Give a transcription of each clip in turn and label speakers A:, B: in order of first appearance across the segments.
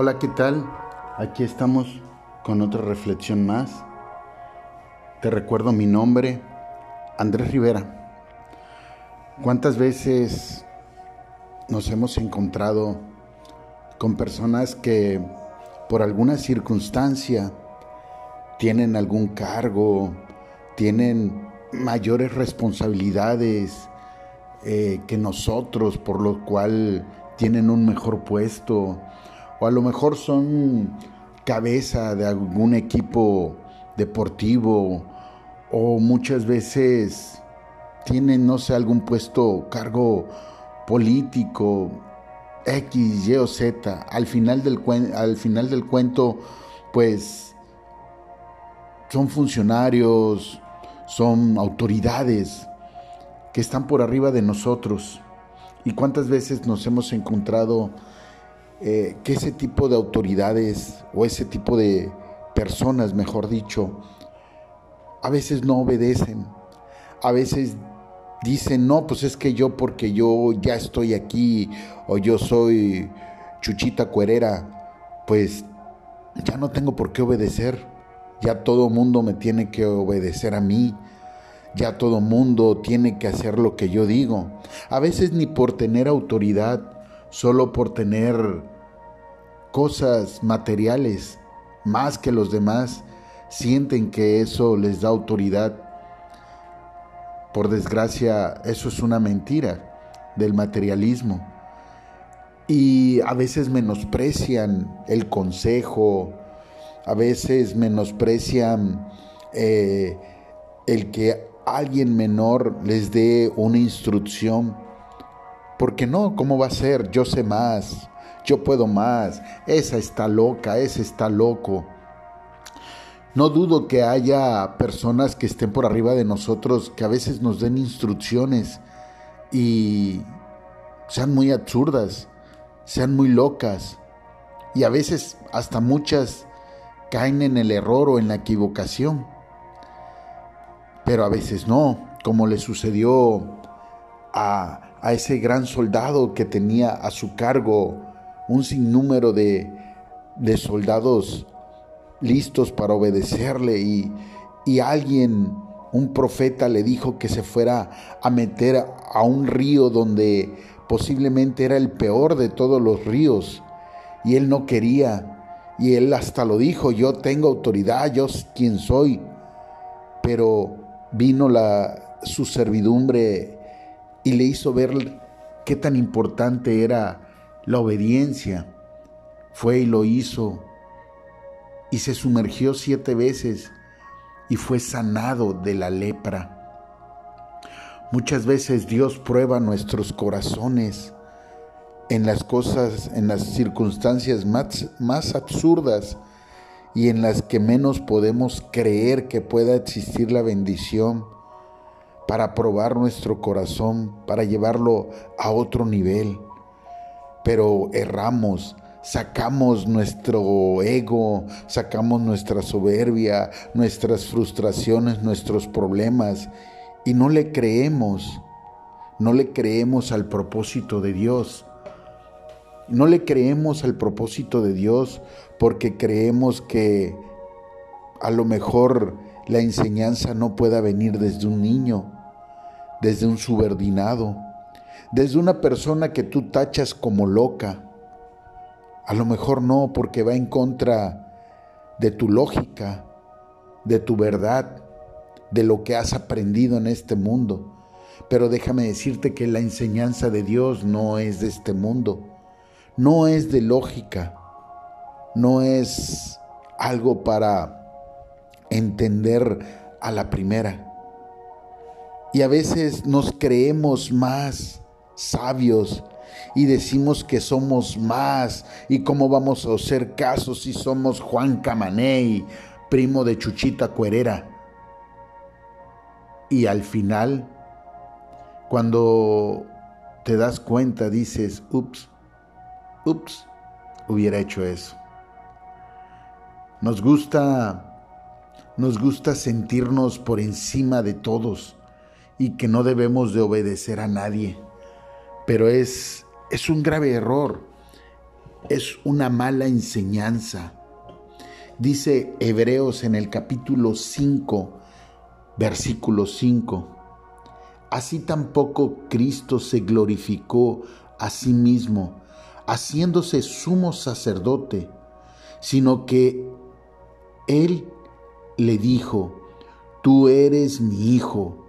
A: Hola, ¿qué tal? Aquí estamos con otra reflexión más. Te recuerdo mi nombre, Andrés Rivera. ¿Cuántas veces nos hemos encontrado con personas que por alguna circunstancia tienen algún cargo, tienen mayores responsabilidades eh, que nosotros, por lo cual tienen un mejor puesto, o a lo mejor son cabeza de algún equipo deportivo, o muchas veces tienen, no sé, algún puesto, cargo político, X, Y o Z. Al final del, al final del cuento, pues son funcionarios, son autoridades que están por arriba de nosotros. ¿Y cuántas veces nos hemos encontrado eh, que ese tipo de autoridades o ese tipo de personas, mejor dicho, a veces no obedecen, a veces dicen, no, pues es que yo porque yo ya estoy aquí o yo soy Chuchita Cuerera, pues ya no tengo por qué obedecer, ya todo mundo me tiene que obedecer a mí, ya todo mundo tiene que hacer lo que yo digo, a veces ni por tener autoridad, solo por tener cosas materiales más que los demás, sienten que eso les da autoridad. Por desgracia, eso es una mentira del materialismo. Y a veces menosprecian el consejo, a veces menosprecian eh, el que alguien menor les dé una instrucción. Porque no, ¿cómo va a ser? Yo sé más, yo puedo más, esa está loca, ese está loco. No dudo que haya personas que estén por arriba de nosotros que a veces nos den instrucciones y sean muy absurdas, sean muy locas y a veces hasta muchas caen en el error o en la equivocación. Pero a veces no, como le sucedió a, a ese gran soldado que tenía a su cargo un sinnúmero de, de soldados listos para obedecerle y, y alguien, un profeta, le dijo que se fuera a meter a un río donde posiblemente era el peor de todos los ríos y él no quería. Y él hasta lo dijo, yo tengo autoridad, yo quien soy, pero vino la, su servidumbre y le hizo ver qué tan importante era la obediencia. Fue y lo hizo y se sumergió siete veces y fue sanado de la lepra. Muchas veces Dios prueba nuestros corazones en las cosas, en las circunstancias más, más absurdas y en las que menos podemos creer que pueda existir la bendición para probar nuestro corazón, para llevarlo a otro nivel. Pero erramos, sacamos nuestro ego, sacamos nuestra soberbia, nuestras frustraciones, nuestros problemas y no le creemos, no le creemos al propósito de Dios. No le creemos al propósito de Dios porque creemos que a lo mejor la enseñanza no pueda venir desde un niño, desde un subordinado, desde una persona que tú tachas como loca a lo mejor no, porque va en contra de tu lógica, de tu verdad, de lo que has aprendido en este mundo. Pero déjame decirte que la enseñanza de Dios no es de este mundo, no es de lógica, no es algo para entender a la primera. Y a veces nos creemos más sabios y decimos que somos más y cómo vamos a hacer caso si somos Juan Camaney, primo de Chuchita Cuerera. Y al final, cuando te das cuenta, dices, ups, ups, hubiera hecho eso. Nos gusta nos gusta sentirnos por encima de todos y que no debemos de obedecer a nadie. Pero es es un grave error, es una mala enseñanza. Dice Hebreos en el capítulo 5, versículo 5. Así tampoco Cristo se glorificó a sí mismo, haciéndose sumo sacerdote, sino que Él le dijo, Tú eres mi hijo,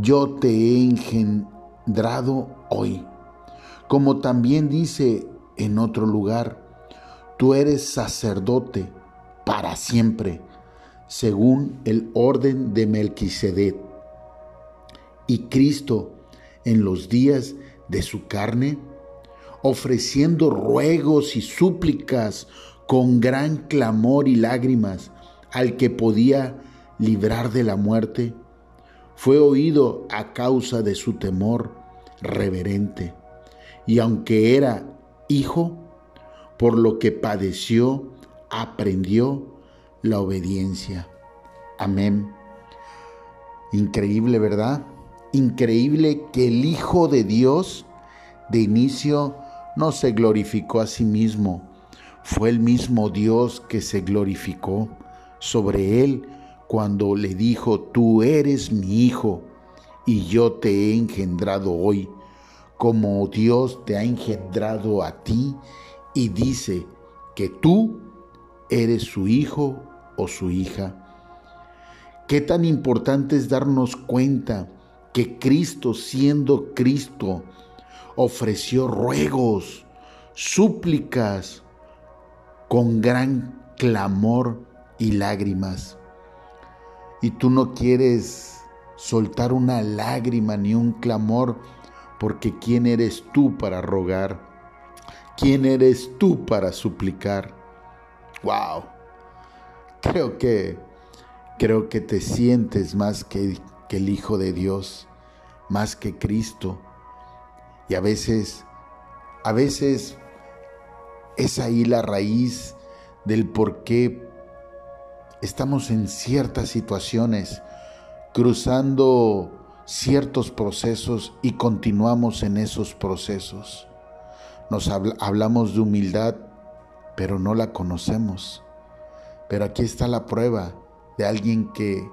A: yo te he engendrado hoy. Como también dice en otro lugar, tú eres sacerdote para siempre, según el orden de Melquisedec. Y Cristo, en los días de su carne, ofreciendo ruegos y súplicas con gran clamor y lágrimas al que podía librar de la muerte, fue oído a causa de su temor reverente. Y aunque era hijo, por lo que padeció, aprendió la obediencia. Amén. Increíble, ¿verdad? Increíble que el Hijo de Dios de inicio no se glorificó a sí mismo. Fue el mismo Dios que se glorificó sobre él cuando le dijo, tú eres mi hijo y yo te he engendrado hoy, como Dios te ha engendrado a ti y dice que tú eres su hijo o su hija. Qué tan importante es darnos cuenta que Cristo, siendo Cristo, ofreció ruegos, súplicas, con gran clamor y lágrimas y tú no quieres soltar una lágrima ni un clamor, porque ¿quién eres tú para rogar? ¿Quién eres tú para suplicar? ¡Wow! Creo que, creo que te sientes más que, que el Hijo de Dios, más que Cristo. Y a veces, a veces es ahí la raíz del por qué estamos en ciertas situaciones, cruzando ciertos procesos y continuamos en esos procesos. Nos hablamos de humildad, pero no la conocemos. Pero aquí está la prueba de alguien que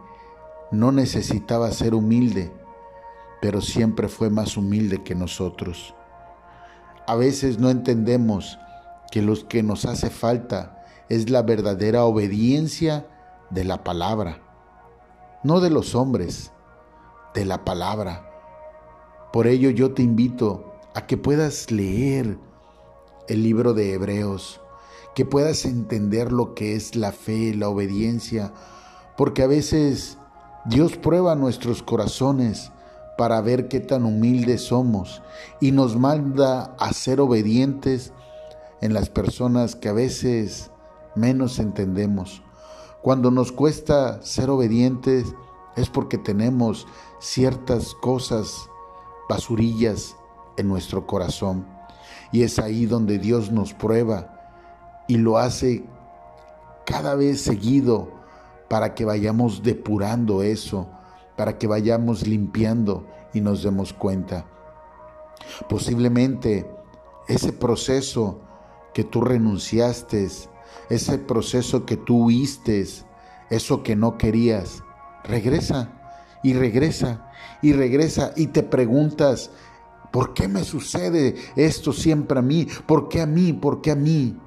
A: no necesitaba ser humilde, pero siempre fue más humilde que nosotros. A veces no entendemos que lo que nos hace falta es la verdadera obediencia de la palabra, no de los hombres, de la palabra. Por ello yo te invito a que puedas leer el libro de Hebreos, que puedas entender lo que es la fe, la obediencia, porque a veces Dios prueba nuestros corazones para ver qué tan humildes somos y nos manda a ser obedientes en las personas que a veces menos entendemos. Cuando nos cuesta ser obedientes es porque tenemos ciertas cosas, basurillas en nuestro corazón. Y es ahí donde Dios nos prueba y lo hace cada vez seguido para que vayamos depurando eso, para que vayamos limpiando y nos demos cuenta. Posiblemente ese proceso que tú renunciaste, ese proceso que tú huiste, eso que no querías, regresa y regresa y regresa y te preguntas, ¿por qué me sucede esto siempre a mí? ¿Por qué a mí? ¿Por qué a mí?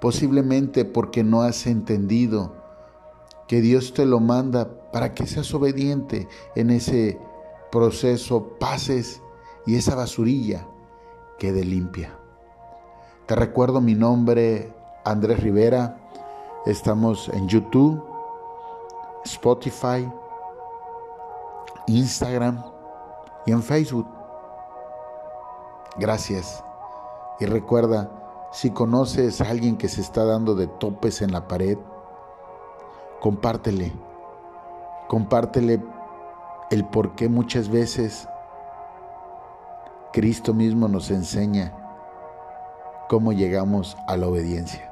A: Posiblemente porque no has entendido que Dios te lo manda para que seas obediente en ese proceso, pases y esa basurilla quede limpia. Te recuerdo mi nombre, Andrés Rivera. Estamos en YouTube, Spotify, Instagram y en Facebook. Gracias. Y recuerda, si conoces a alguien que se está dando de topes en la pared, compártele. Compártele el por qué muchas veces Cristo mismo nos enseña cómo llegamos a la obediencia.